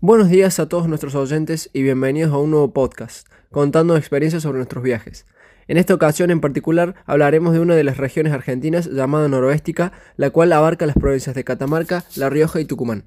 Buenos días a todos nuestros oyentes y bienvenidos a un nuevo podcast, contando experiencias sobre nuestros viajes. En esta ocasión en particular hablaremos de una de las regiones argentinas llamada Noroéstica, la cual abarca las provincias de Catamarca, La Rioja y Tucumán.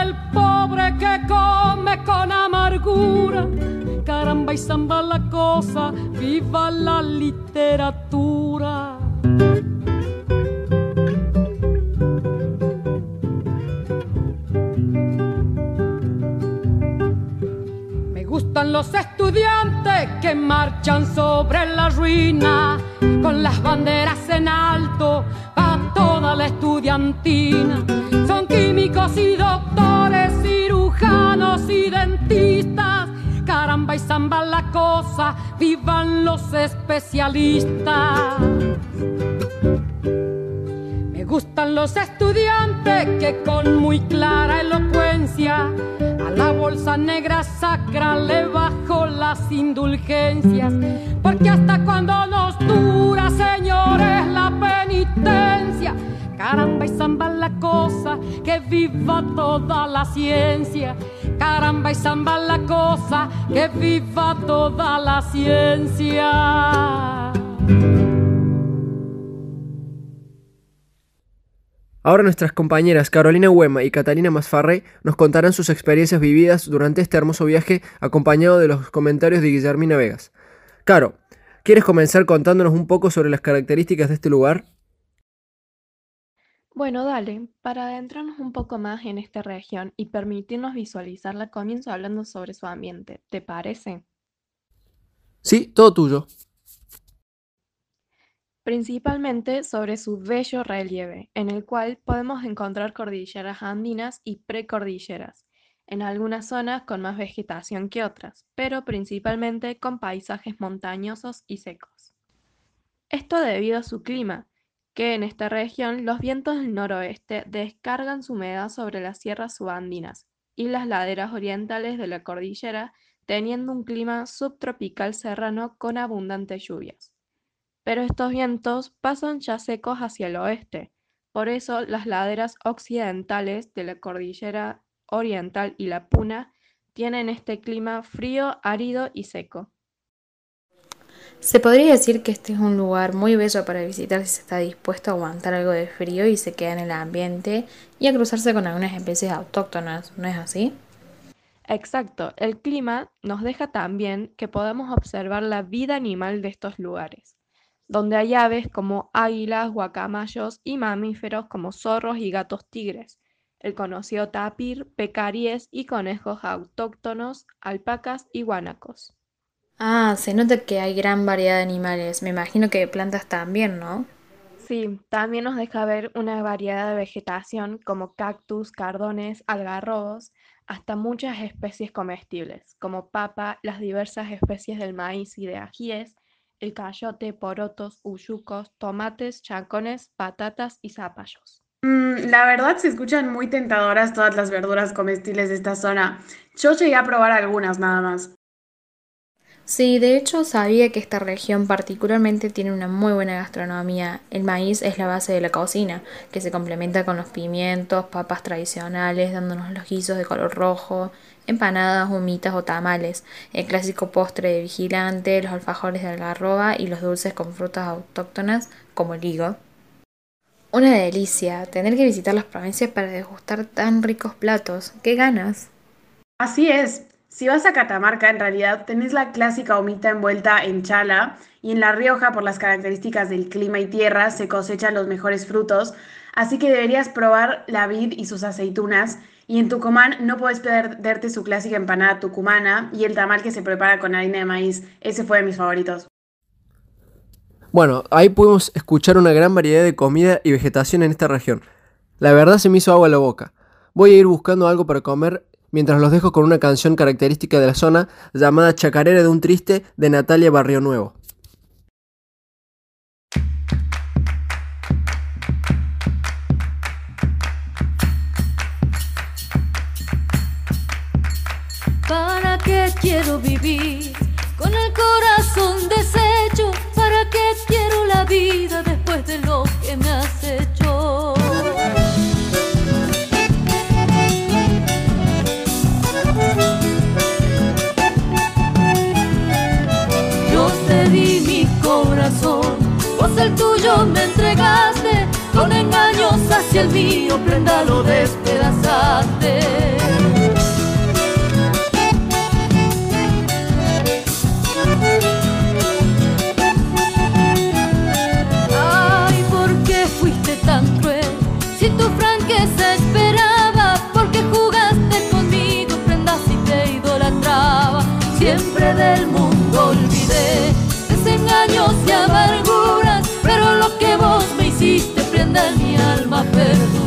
que come con amargura. Caramba y zamba la cosa, viva la literatura. Me gustan los estudiantes que marchan sobre la ruina con las banderas en alto para toda la estudiantina. Son químicos y doctores, dentistas. Caramba y zamba la cosa, vivan los especialistas. Me gustan los estudiantes que con muy clara elocuencia a la bolsa negra sacra le bajo las indulgencias. Porque hasta cuando nos dura, señores. Caramba y zamba la cosa, que viva toda la ciencia. Caramba y zamba la cosa, que viva toda la ciencia. Ahora nuestras compañeras Carolina Huema y Catalina Masfarrey nos contarán sus experiencias vividas durante este hermoso viaje acompañado de los comentarios de Guillermina Vegas. Caro, ¿quieres comenzar contándonos un poco sobre las características de este lugar? Bueno, dale, para adentrarnos un poco más en esta región y permitirnos visualizarla, comienzo hablando sobre su ambiente. ¿Te parece? Sí, todo tuyo. Principalmente sobre su bello relieve, en el cual podemos encontrar cordilleras andinas y precordilleras, en algunas zonas con más vegetación que otras, pero principalmente con paisajes montañosos y secos. Esto debido a su clima, que en esta región los vientos del noroeste descargan su humedad sobre las sierras subandinas y las laderas orientales de la cordillera, teniendo un clima subtropical serrano con abundantes lluvias. Pero estos vientos pasan ya secos hacia el oeste, por eso las laderas occidentales de la cordillera oriental y la puna tienen este clima frío, árido y seco. Se podría decir que este es un lugar muy bello para visitar si se está dispuesto a aguantar algo de frío y se queda en el ambiente y a cruzarse con algunas especies autóctonas, ¿no es así? Exacto, el clima nos deja también que podamos observar la vida animal de estos lugares, donde hay aves como águilas, guacamayos y mamíferos como zorros y gatos tigres, el conocido tapir, pecaríes y conejos autóctonos, alpacas y guanacos. Ah, se nota que hay gran variedad de animales. Me imagino que de plantas también, ¿no? Sí, también nos deja ver una variedad de vegetación como cactus, cardones, algarrobos, hasta muchas especies comestibles, como papa, las diversas especies del maíz y de ajíes, el cayote, porotos, uyucos, tomates, chancones, patatas y zapallos. Mm, la verdad se escuchan muy tentadoras todas las verduras comestibles de esta zona. Yo llegué a probar algunas nada más. Sí, de hecho sabía que esta región particularmente tiene una muy buena gastronomía. El maíz es la base de la cocina, que se complementa con los pimientos, papas tradicionales, dándonos los guisos de color rojo, empanadas, humitas o tamales, el clásico postre de vigilante, los alfajores de algarroba y los dulces con frutas autóctonas como el higo. Una delicia, tener que visitar las provincias para degustar tan ricos platos. ¡Qué ganas! Así es, si vas a Catamarca, en realidad tenés la clásica humita envuelta en chala y en La Rioja, por las características del clima y tierra, se cosechan los mejores frutos, así que deberías probar la vid y sus aceitunas. Y en Tucumán no puedes perderte su clásica empanada tucumana y el tamal que se prepara con harina de maíz. Ese fue de mis favoritos. Bueno, ahí pudimos escuchar una gran variedad de comida y vegetación en esta región. La verdad se me hizo agua a la boca. Voy a ir buscando algo para comer mientras los dejo con una canción característica de la zona llamada Chacarera de un Triste de Natalia Barrio Nuevo. ¿Para qué quiero vivir con el corazón deshecho? ¿Para qué quiero la vida después de lo que me has hecho? Mío, prenda lo despedazaste. Mi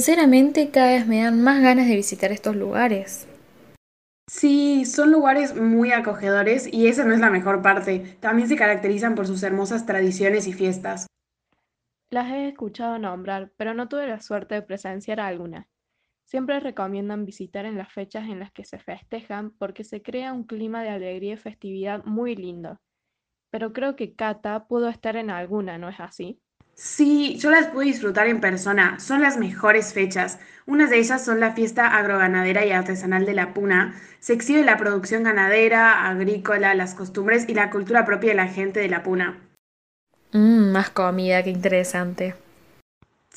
Sinceramente, cada vez me dan más ganas de visitar estos lugares. Sí, son lugares muy acogedores y esa no es la mejor parte. También se caracterizan por sus hermosas tradiciones y fiestas. Las he escuchado nombrar, pero no tuve la suerte de presenciar alguna. Siempre recomiendan visitar en las fechas en las que se festejan porque se crea un clima de alegría y festividad muy lindo. Pero creo que Cata pudo estar en alguna, ¿no es así? Sí, yo las pude disfrutar en persona, son las mejores fechas. Unas de ellas son la fiesta agroganadera y artesanal de la Puna. Se exhibe la producción ganadera, agrícola, las costumbres y la cultura propia de la gente de la Puna. Mmm, más comida, qué interesante.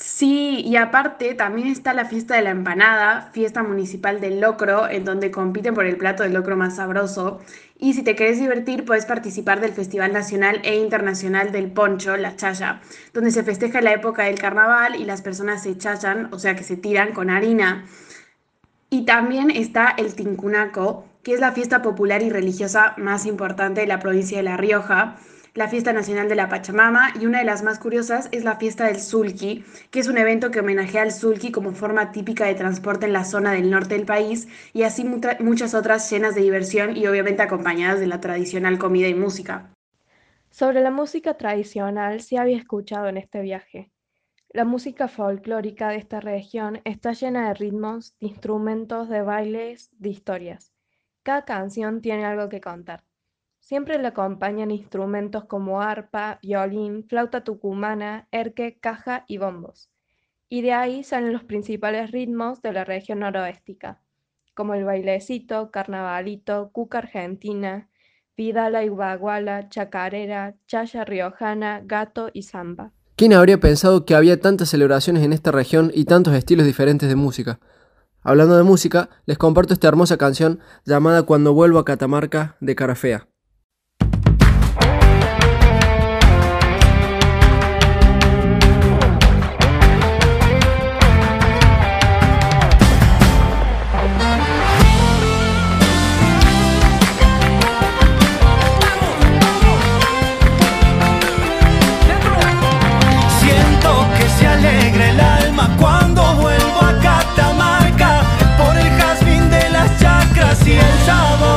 Sí, y aparte también está la fiesta de la empanada, fiesta municipal del locro, en donde compiten por el plato del locro más sabroso. Y si te querés divertir, puedes participar del Festival Nacional e Internacional del Poncho, la Chaya, donde se festeja la época del carnaval y las personas se chachan, o sea que se tiran con harina. Y también está el Tincunaco, que es la fiesta popular y religiosa más importante de la provincia de La Rioja, la fiesta nacional de la Pachamama y una de las más curiosas es la fiesta del Sulki, que es un evento que homenajea al Sulki como forma típica de transporte en la zona del norte del país y así muchas otras llenas de diversión y obviamente acompañadas de la tradicional comida y música. Sobre la música tradicional sí había escuchado en este viaje. La música folclórica de esta región está llena de ritmos, de instrumentos, de bailes, de historias. Cada canción tiene algo que contar. Siempre le acompañan instrumentos como arpa, violín, flauta tucumana, erque, caja y bombos. Y de ahí salen los principales ritmos de la región noroestica, como el bailecito, carnavalito, cuca argentina, vidala y baguala, chacarera, chaya riojana, gato y samba. ¿Quién habría pensado que había tantas celebraciones en esta región y tantos estilos diferentes de música? Hablando de música, les comparto esta hermosa canción llamada Cuando vuelvo a Catamarca de Carafea. chamou.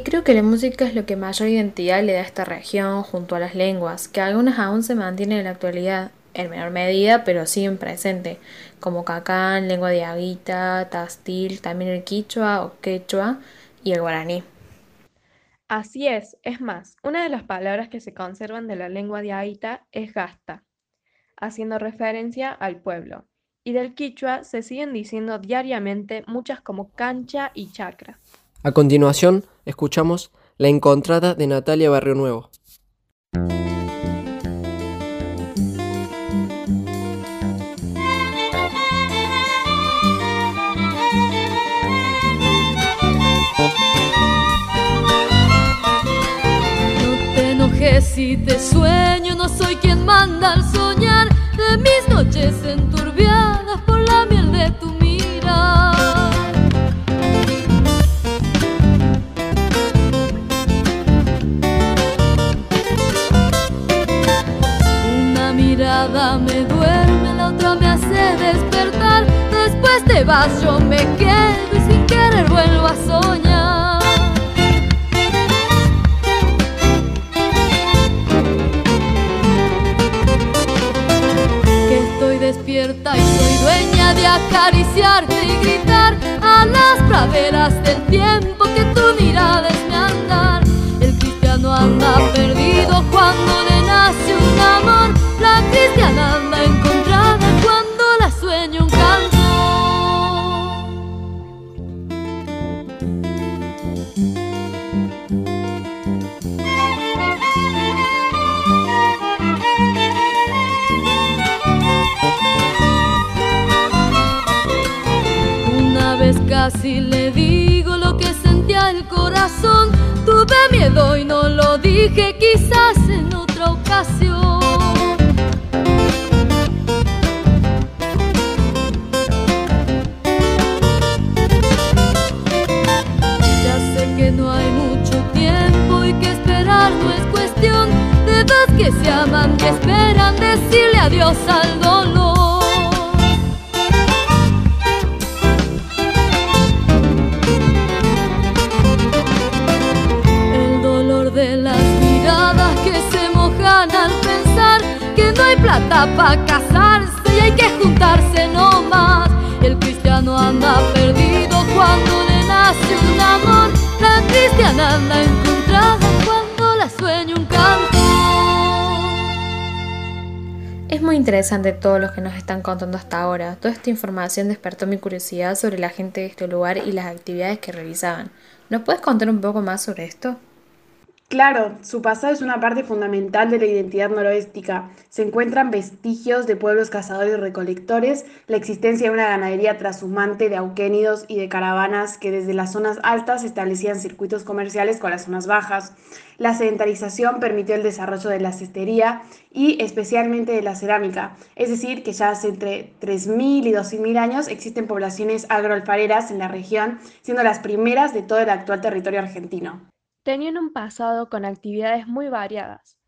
Sí, creo que la música es lo que mayor identidad le da a esta región junto a las lenguas, que algunas aún se mantienen en la actualidad, en menor medida, pero siguen presente, como cacán, lengua de aguita, tastil, también el quichua o quechua y el guaraní. Así es, es más, una de las palabras que se conservan de la lengua de Aita es gasta, haciendo referencia al pueblo, y del quichua se siguen diciendo diariamente muchas como cancha y chacra. A continuación, escuchamos La Encontrada de Natalia Barrio Nuevo. No te enojes si te sueño, no soy quien manda yo me quedo y sin querer vuelvo a soñar. Que estoy despierta y soy dueña de acariciarte y gritar a las praderas del tiempo que tú Tuve miedo y no lo dije, quizás en otra ocasión. Ya sé que no hay mucho tiempo y que esperar no es cuestión de dos que se aman que esperan decirle adiós al dolor. Es muy interesante todo lo que nos están contando hasta ahora. Toda esta información despertó mi curiosidad sobre la gente de este lugar y las actividades que realizaban. ¿Nos puedes contar un poco más sobre esto? Claro, su pasado es una parte fundamental de la identidad noroéstica. Se encuentran vestigios de pueblos cazadores y recolectores, la existencia de una ganadería trashumante de auquénidos y de caravanas que desde las zonas altas establecían circuitos comerciales con las zonas bajas. La sedentarización permitió el desarrollo de la cestería y especialmente de la cerámica, es decir, que ya hace entre 3.000 y 12.000 años existen poblaciones agroalfareras en la región, siendo las primeras de todo el actual territorio argentino. Tenían un pasado con actividades muy variadas.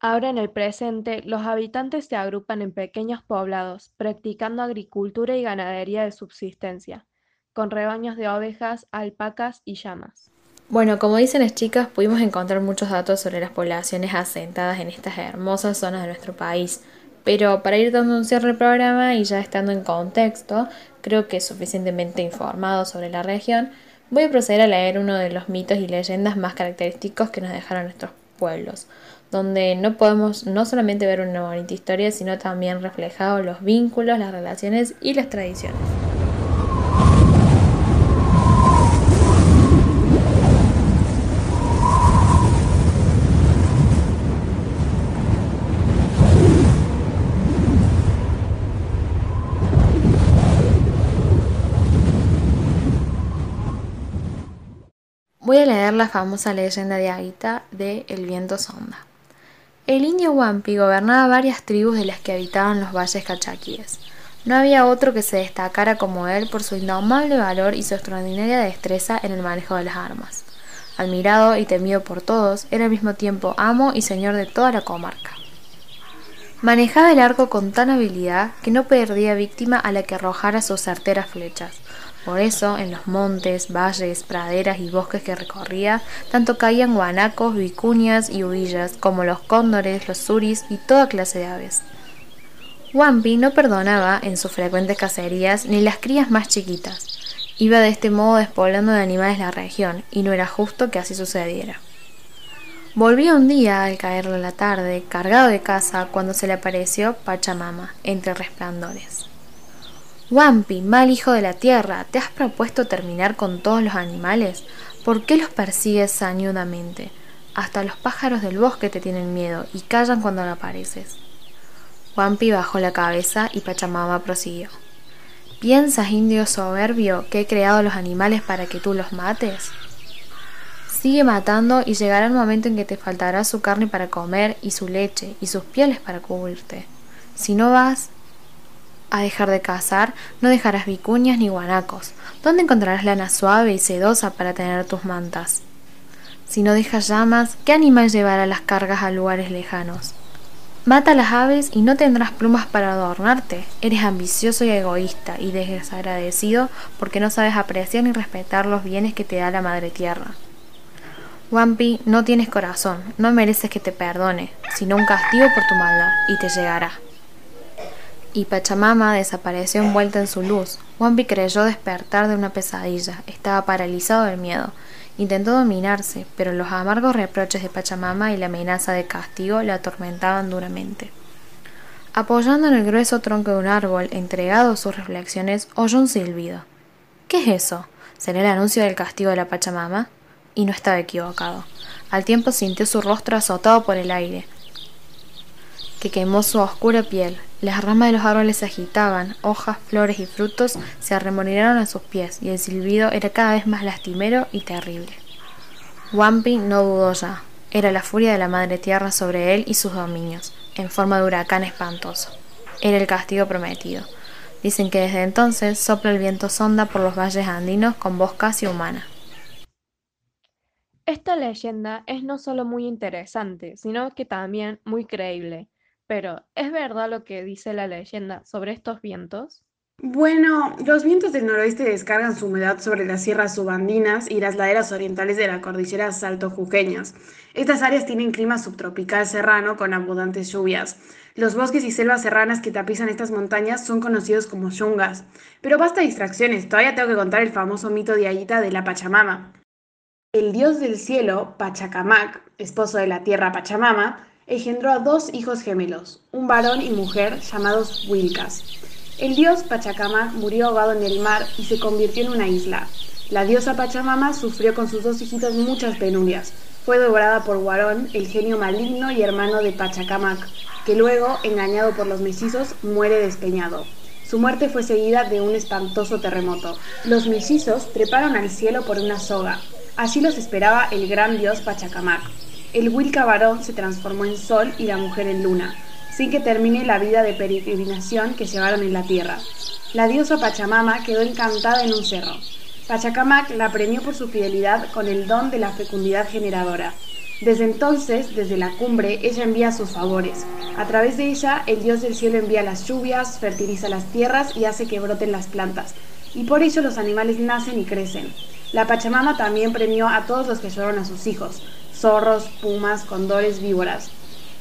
Ahora en el presente, los habitantes se agrupan en pequeños poblados, practicando agricultura y ganadería de subsistencia, con rebaños de ovejas, alpacas y llamas. Bueno, como dicen las chicas, pudimos encontrar muchos datos sobre las poblaciones asentadas en estas hermosas zonas de nuestro país. Pero para ir dando un cierre al programa y ya estando en contexto, creo que suficientemente informado sobre la región, voy a proceder a leer uno de los mitos y leyendas más característicos que nos dejaron nuestros pueblos, donde no podemos no solamente ver una bonita historia, sino también reflejados los vínculos, las relaciones y las tradiciones. Voy a leer la famosa leyenda de Aguita de El viento sonda. El indio Huampi gobernaba varias tribus de las que habitaban los valles cachaquíes. No había otro que se destacara como él por su indomable valor y su extraordinaria destreza en el manejo de las armas. Admirado y temido por todos, era al mismo tiempo amo y señor de toda la comarca. Manejaba el arco con tan habilidad que no perdía víctima a la que arrojara sus certeras flechas. Por eso, en los montes, valles, praderas y bosques que recorría, tanto caían guanacos, vicuñas y huillas, como los cóndores, los suris y toda clase de aves. Wampi no perdonaba en sus frecuentes cacerías ni las crías más chiquitas. Iba de este modo despoblando de animales la región, y no era justo que así sucediera. Volvía un día, al caerle la tarde, cargado de caza, cuando se le apareció Pachamama, entre resplandores. Wampi, mal hijo de la tierra, ¿te has propuesto terminar con todos los animales? ¿Por qué los persigues sañudamente? Hasta los pájaros del bosque te tienen miedo y callan cuando no apareces. Wampi bajó la cabeza y Pachamama prosiguió. ¿Piensas, indio soberbio, que he creado los animales para que tú los mates? Sigue matando y llegará el momento en que te faltará su carne para comer y su leche y sus pieles para cubrirte. Si no vas a dejar de cazar, no dejarás vicuñas ni guanacos. ¿Dónde encontrarás lana suave y sedosa para tener tus mantas? Si no dejas llamas, ¿qué animal llevará las cargas a lugares lejanos? Mata las aves y no tendrás plumas para adornarte. Eres ambicioso y egoísta y desagradecido porque no sabes apreciar ni respetar los bienes que te da la madre tierra. Wampi, no tienes corazón, no mereces que te perdone, sino un castigo por tu maldad, y te llegará. Y Pachamama desapareció envuelta en su luz. Wampi creyó despertar de una pesadilla, estaba paralizado del miedo. Intentó dominarse, pero los amargos reproches de Pachamama y la amenaza de castigo le atormentaban duramente. Apoyando en el grueso tronco de un árbol, entregado a sus reflexiones, oyó un silbido. ¿Qué es eso? ¿Será el anuncio del castigo de la Pachamama? Y no estaba equivocado. Al tiempo sintió su rostro azotado por el aire, que quemó su oscura piel. Las ramas de los árboles se agitaban, hojas, flores y frutos se arremolinaron a sus pies, y el silbido era cada vez más lastimero y terrible. Wampi no dudó ya. Era la furia de la madre tierra sobre él y sus dominios, en forma de huracán espantoso. Era el castigo prometido. Dicen que desde entonces sopla el viento sonda por los valles andinos con voz casi humana. Esta leyenda es no solo muy interesante, sino que también muy creíble. Pero, ¿es verdad lo que dice la leyenda sobre estos vientos? Bueno, los vientos del noroeste descargan su humedad sobre las sierras subandinas y las laderas orientales de la cordillera salto-juqueñas. Estas áreas tienen clima subtropical serrano con abundantes lluvias. Los bosques y selvas serranas que tapizan estas montañas son conocidos como yungas. Pero basta distracciones, todavía tengo que contar el famoso mito de Ayita de la Pachamama. El dios del cielo, Pachacamac, esposo de la tierra Pachamama, engendró a dos hijos gemelos, un varón y mujer llamados Wilcas. El dios Pachacamac murió ahogado en el mar y se convirtió en una isla. La diosa Pachamama sufrió con sus dos hijitos muchas penurias. Fue devorada por Guarón, el genio maligno y hermano de Pachacamac, que luego, engañado por los mellizos, muere despeñado. Su muerte fue seguida de un espantoso terremoto. Los mellizos treparon al cielo por una soga. Allí los esperaba el gran dios Pachacamac. El Wilca varón se transformó en sol y la mujer en luna, sin que termine la vida de peregrinación que llevaron en la tierra. La diosa Pachamama quedó encantada en un cerro. Pachacamac la premió por su fidelidad con el don de la fecundidad generadora. Desde entonces, desde la cumbre, ella envía sus favores. A través de ella, el dios del cielo envía las lluvias, fertiliza las tierras y hace que broten las plantas. Y por ello los animales nacen y crecen. La Pachamama también premió a todos los que lloraron a sus hijos, zorros, pumas, condores, víboras.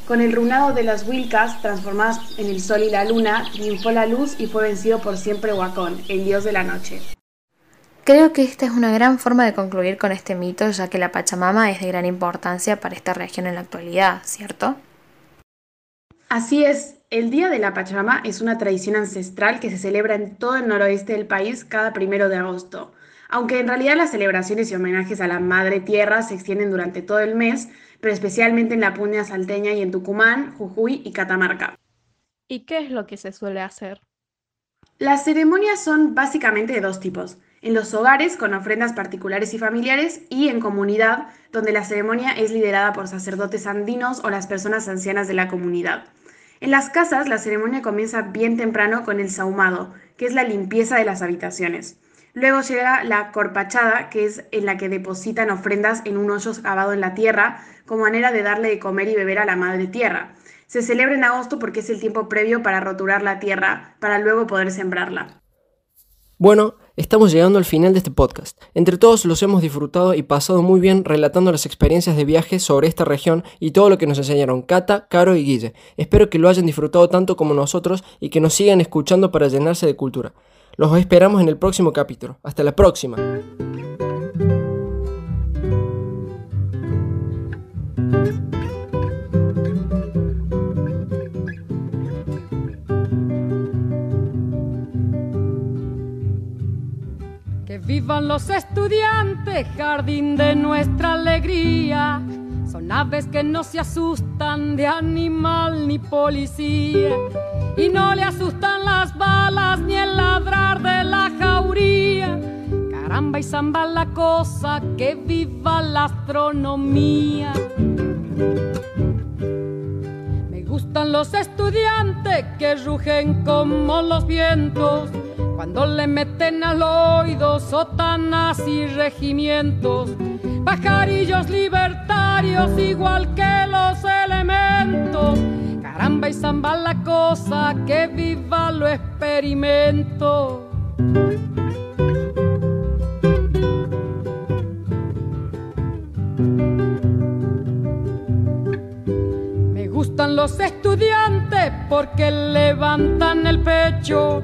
Con el runado de las Wilcas, transformadas en el sol y la luna, triunfó la luz y fue vencido por siempre Huacón, el dios de la noche. Creo que esta es una gran forma de concluir con este mito, ya que la Pachamama es de gran importancia para esta región en la actualidad, ¿cierto? Así es, el Día de la Pachamama es una tradición ancestral que se celebra en todo el noroeste del país cada primero de agosto. Aunque en realidad las celebraciones y homenajes a la Madre Tierra se extienden durante todo el mes, pero especialmente en la Punia salteña y en Tucumán, Jujuy y Catamarca. ¿Y qué es lo que se suele hacer? Las ceremonias son básicamente de dos tipos. En los hogares, con ofrendas particulares y familiares, y en comunidad, donde la ceremonia es liderada por sacerdotes andinos o las personas ancianas de la comunidad. En las casas, la ceremonia comienza bien temprano con el sahumado, que es la limpieza de las habitaciones. Luego llega la corpachada, que es en la que depositan ofrendas en un hoyo cavado en la tierra, como manera de darle de comer y beber a la madre tierra. Se celebra en agosto porque es el tiempo previo para roturar la tierra, para luego poder sembrarla. Bueno, estamos llegando al final de este podcast. Entre todos los hemos disfrutado y pasado muy bien relatando las experiencias de viaje sobre esta región y todo lo que nos enseñaron Cata, Caro y Guille. Espero que lo hayan disfrutado tanto como nosotros y que nos sigan escuchando para llenarse de cultura. Los esperamos en el próximo capítulo. Hasta la próxima. Que vivan los estudiantes, jardín de nuestra alegría. Son aves que no se asustan de animal ni policía. Y no le asustan las balas ni el ladrar de la jauría. Caramba y zamba la cosa, que viva la astronomía. Me gustan los estudiantes que rugen como los vientos cuando le meten al oído sotanas y regimientos, pajarillos igual que los elementos. Caramba y zamba la cosa, que viva lo experimento. Me gustan los estudiantes porque levantan el pecho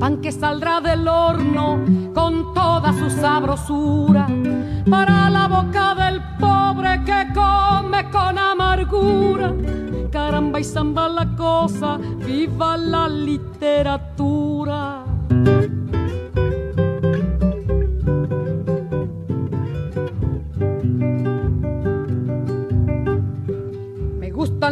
pan que saldrá del horno con toda su sabrosura para la boca del pobre que come con amargura. Caramba y zamba la cosa, viva la literatura.